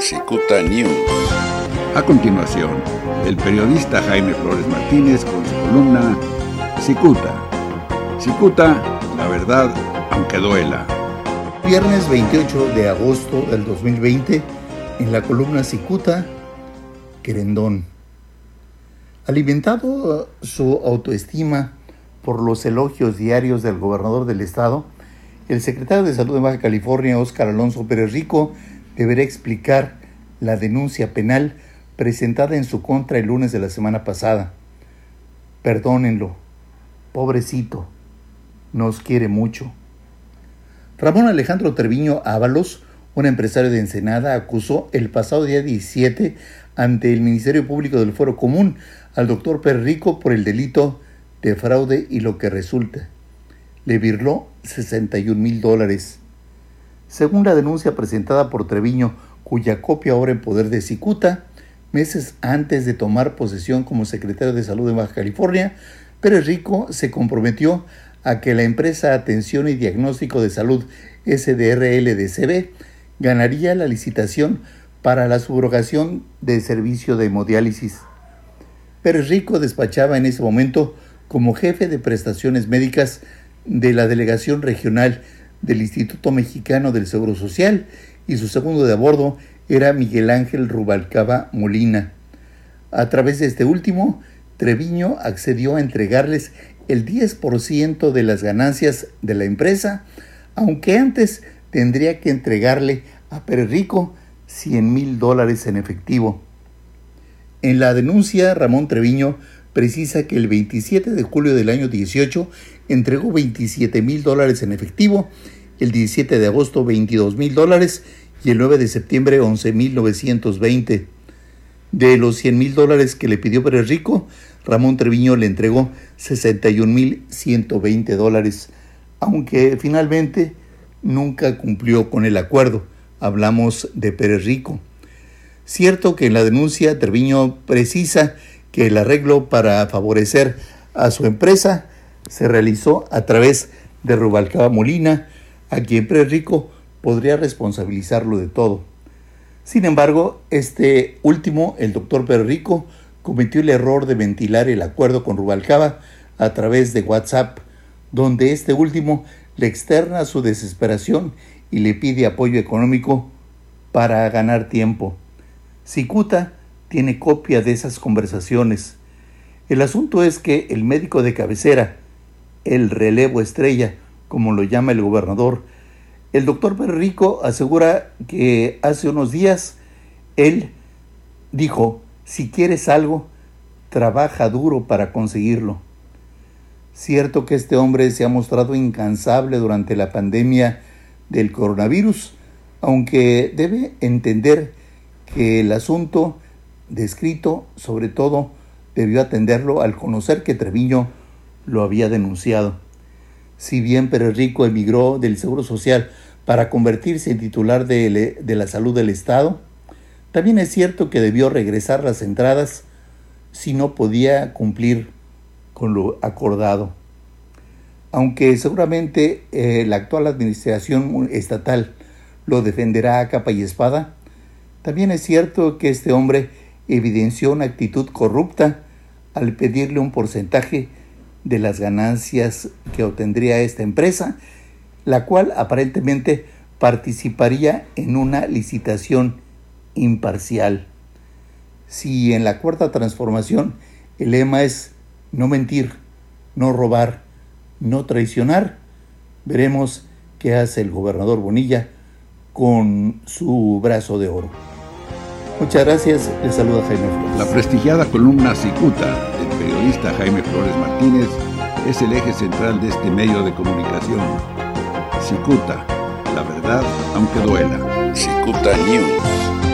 Cicuta News. A continuación, el periodista Jaime Flores Martínez con su columna Cicuta. Cicuta, la verdad, aunque duela. Viernes 28 de agosto del 2020, en la columna Cicuta, Querendón. Alimentado su autoestima por los elogios diarios del gobernador del estado, el secretario de Salud de Baja California, Óscar Alonso Pérez Rico, deberá explicar la denuncia penal presentada en su contra el lunes de la semana pasada. Perdónenlo, pobrecito, nos quiere mucho. Ramón Alejandro Treviño Ábalos, un empresario de Ensenada, acusó el pasado día 17 ante el Ministerio Público del Foro Común al doctor Perrico por el delito de fraude y lo que resulta. Le virló 61 mil dólares. Según la denuncia presentada por Treviño, cuya copia ahora en poder de Cicuta, meses antes de tomar posesión como secretario de Salud de Baja California, Pérez Rico se comprometió a que la empresa Atención y Diagnóstico de Salud SDRLDCB ganaría la licitación para la subrogación de servicio de hemodiálisis. Pérez Rico despachaba en ese momento como jefe de prestaciones médicas de la delegación regional del Instituto Mexicano del Seguro Social y su segundo de a bordo era Miguel Ángel Rubalcaba Molina. A través de este último, Treviño accedió a entregarles el 10% de las ganancias de la empresa, aunque antes tendría que entregarle a Pérez Rico 100 mil dólares en efectivo. En la denuncia, Ramón Treviño precisa que el 27 de julio del año 18 entregó 27 mil dólares en efectivo, el 17 de agosto 22 mil dólares y el 9 de septiembre 11 mil 920. De los 100 mil dólares que le pidió Pérez Rico, Ramón Treviño le entregó 61 mil 120 dólares, aunque finalmente nunca cumplió con el acuerdo. Hablamos de Pérez Rico. Cierto que en la denuncia Treviño precisa que el arreglo para favorecer a su empresa se realizó a través de Rubalcaba Molina, a quien Rico podría responsabilizarlo de todo. Sin embargo, este último, el doctor Rico, cometió el error de ventilar el acuerdo con Rubalcaba a través de WhatsApp, donde este último le externa su desesperación y le pide apoyo económico para ganar tiempo. Cicuta tiene copia de esas conversaciones. El asunto es que el médico de cabecera, el relevo estrella, como lo llama el gobernador, el doctor Perrico asegura que hace unos días él dijo, si quieres algo, trabaja duro para conseguirlo. Cierto que este hombre se ha mostrado incansable durante la pandemia del coronavirus, aunque debe entender que el asunto descrito, sobre todo, debió atenderlo al conocer que Treviño lo había denunciado. Si bien Pérez Rico emigró del Seguro Social para convertirse en titular de, la salud del Estado, también es cierto que debió regresar las entradas si no podía cumplir con lo acordado. Aunque seguramente eh, la actual administración estatal lo defenderá a capa y espada, también es cierto que este hombre evidenció una actitud corrupta al pedirle un porcentaje de las ganancias que obtendría esta empresa, la cual aparentemente participaría en una licitación imparcial. Si en la cuarta transformación el lema es no mentir, no robar, no traicionar, veremos qué hace el gobernador Bonilla con su brazo de oro. Muchas gracias, les saluda Jaime Flores. La prestigiada columna Cicuta del periodista Jaime Flores Martínez es el eje central de este medio de comunicación. Cicuta, la verdad aunque duela. Cicuta News.